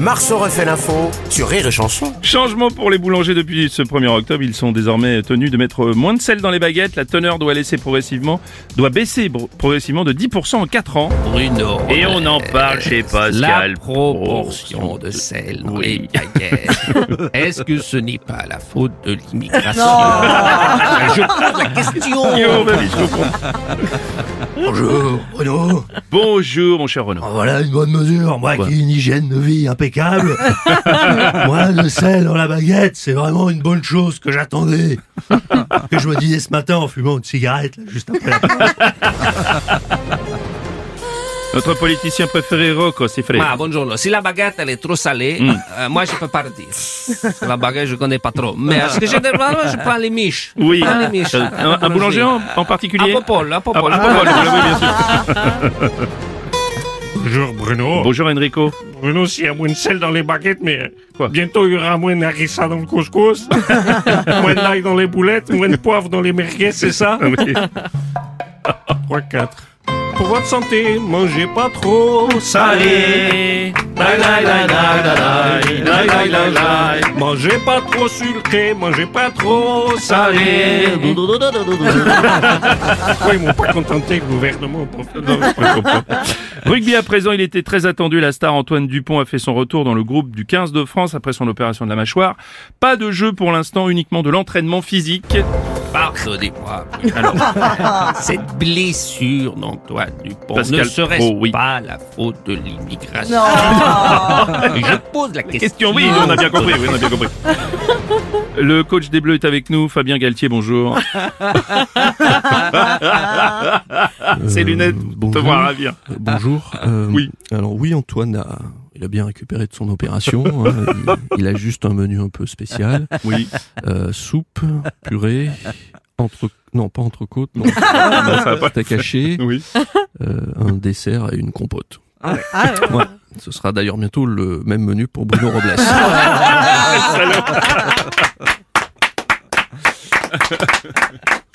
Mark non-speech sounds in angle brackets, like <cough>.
Marceau refait l'info sur Rire et Chanson. Changement pour les boulangers depuis ce 1er octobre. Ils sont désormais tenus de mettre moins de sel dans les baguettes. La teneur doit laisser progressivement, doit baisser progressivement de 10% en 4 ans. Bruno. Et on en parle chez Pascal. La proportion de sel dans Oui. les baguettes. Est-ce que ce n'est pas la faute de l'immigration? Je pose la question. Yo, je. Bonjour Bruno, Bonjour, mon cher Renaud. Oh, voilà une bonne mesure, moi qui ai une hygiène de vie impeccable. <laughs> moi le sel dans la baguette, c'est vraiment une bonne chose que j'attendais. <laughs> que je me disais ce matin en fumant une cigarette, là, juste après la Notre politicien préféré, Rocco, c'est Fred. Ah, bonjour. Si la baguette elle est trop salée, Mm. euh, moi je peux pas le dire. La baguette je connais pas trop. Mais ce que j'ai généralement, je prends les miches. Oui. Les miches. Euh, un, un boulanger en, en À particulier Popol, à Ah, Popol. ah, Popol, oui, bien sûr. <laughs> Bonjour Bruno. Bonjour Enrico. Bruno, s'il y a moins de sel dans les baguettes, mais Quoi? bientôt il y aura moins d'harissa dans le couscous, <laughs> moins d'ail dans les boulettes, moins de poivre dans les merguez, c'est ça? Ah oui. 3, 4. Pour votre santé, mangez pas trop salé. Mangez pas trop sucré, mangez pas trop salé. <laughs> Pourquoi ils m'ont pas contenté le gouvernement pour Non. Rugby à présent, il était très attendu. La star Antoine Dupont a fait son retour dans le groupe du 15 de France après son opération de la mâchoire. Pas de jeu pour l'instant, uniquement de l'entraînement physique. Pardonnez-moi. Alors, <laughs> Cette blessure d'Antoine Dupont Pascal ne serait-ce Pro, oui. pas la faute de l'immigration? Je pose la question. question, oui, on a bien compris, oui, on a bien compris. Le coach des Bleus est avec nous, Fabien Galtier, bonjour. <laughs> Ces lunettes te bonjour. voir ravir. Euh, Bonjour. Euh, Oui. Alors oui, Antoine a, il a bien récupéré de son opération. hein. il, <laughs> il a juste un menu un peu spécial. Oui, Euh, soupe, purée, entre, non pas entrecôte, non, <laughs> ça va pas. oui. euh, un dessert et une compote. Ouais. Ce sera d'ailleurs bientôt le même menu pour Bruno Robles. <laughs>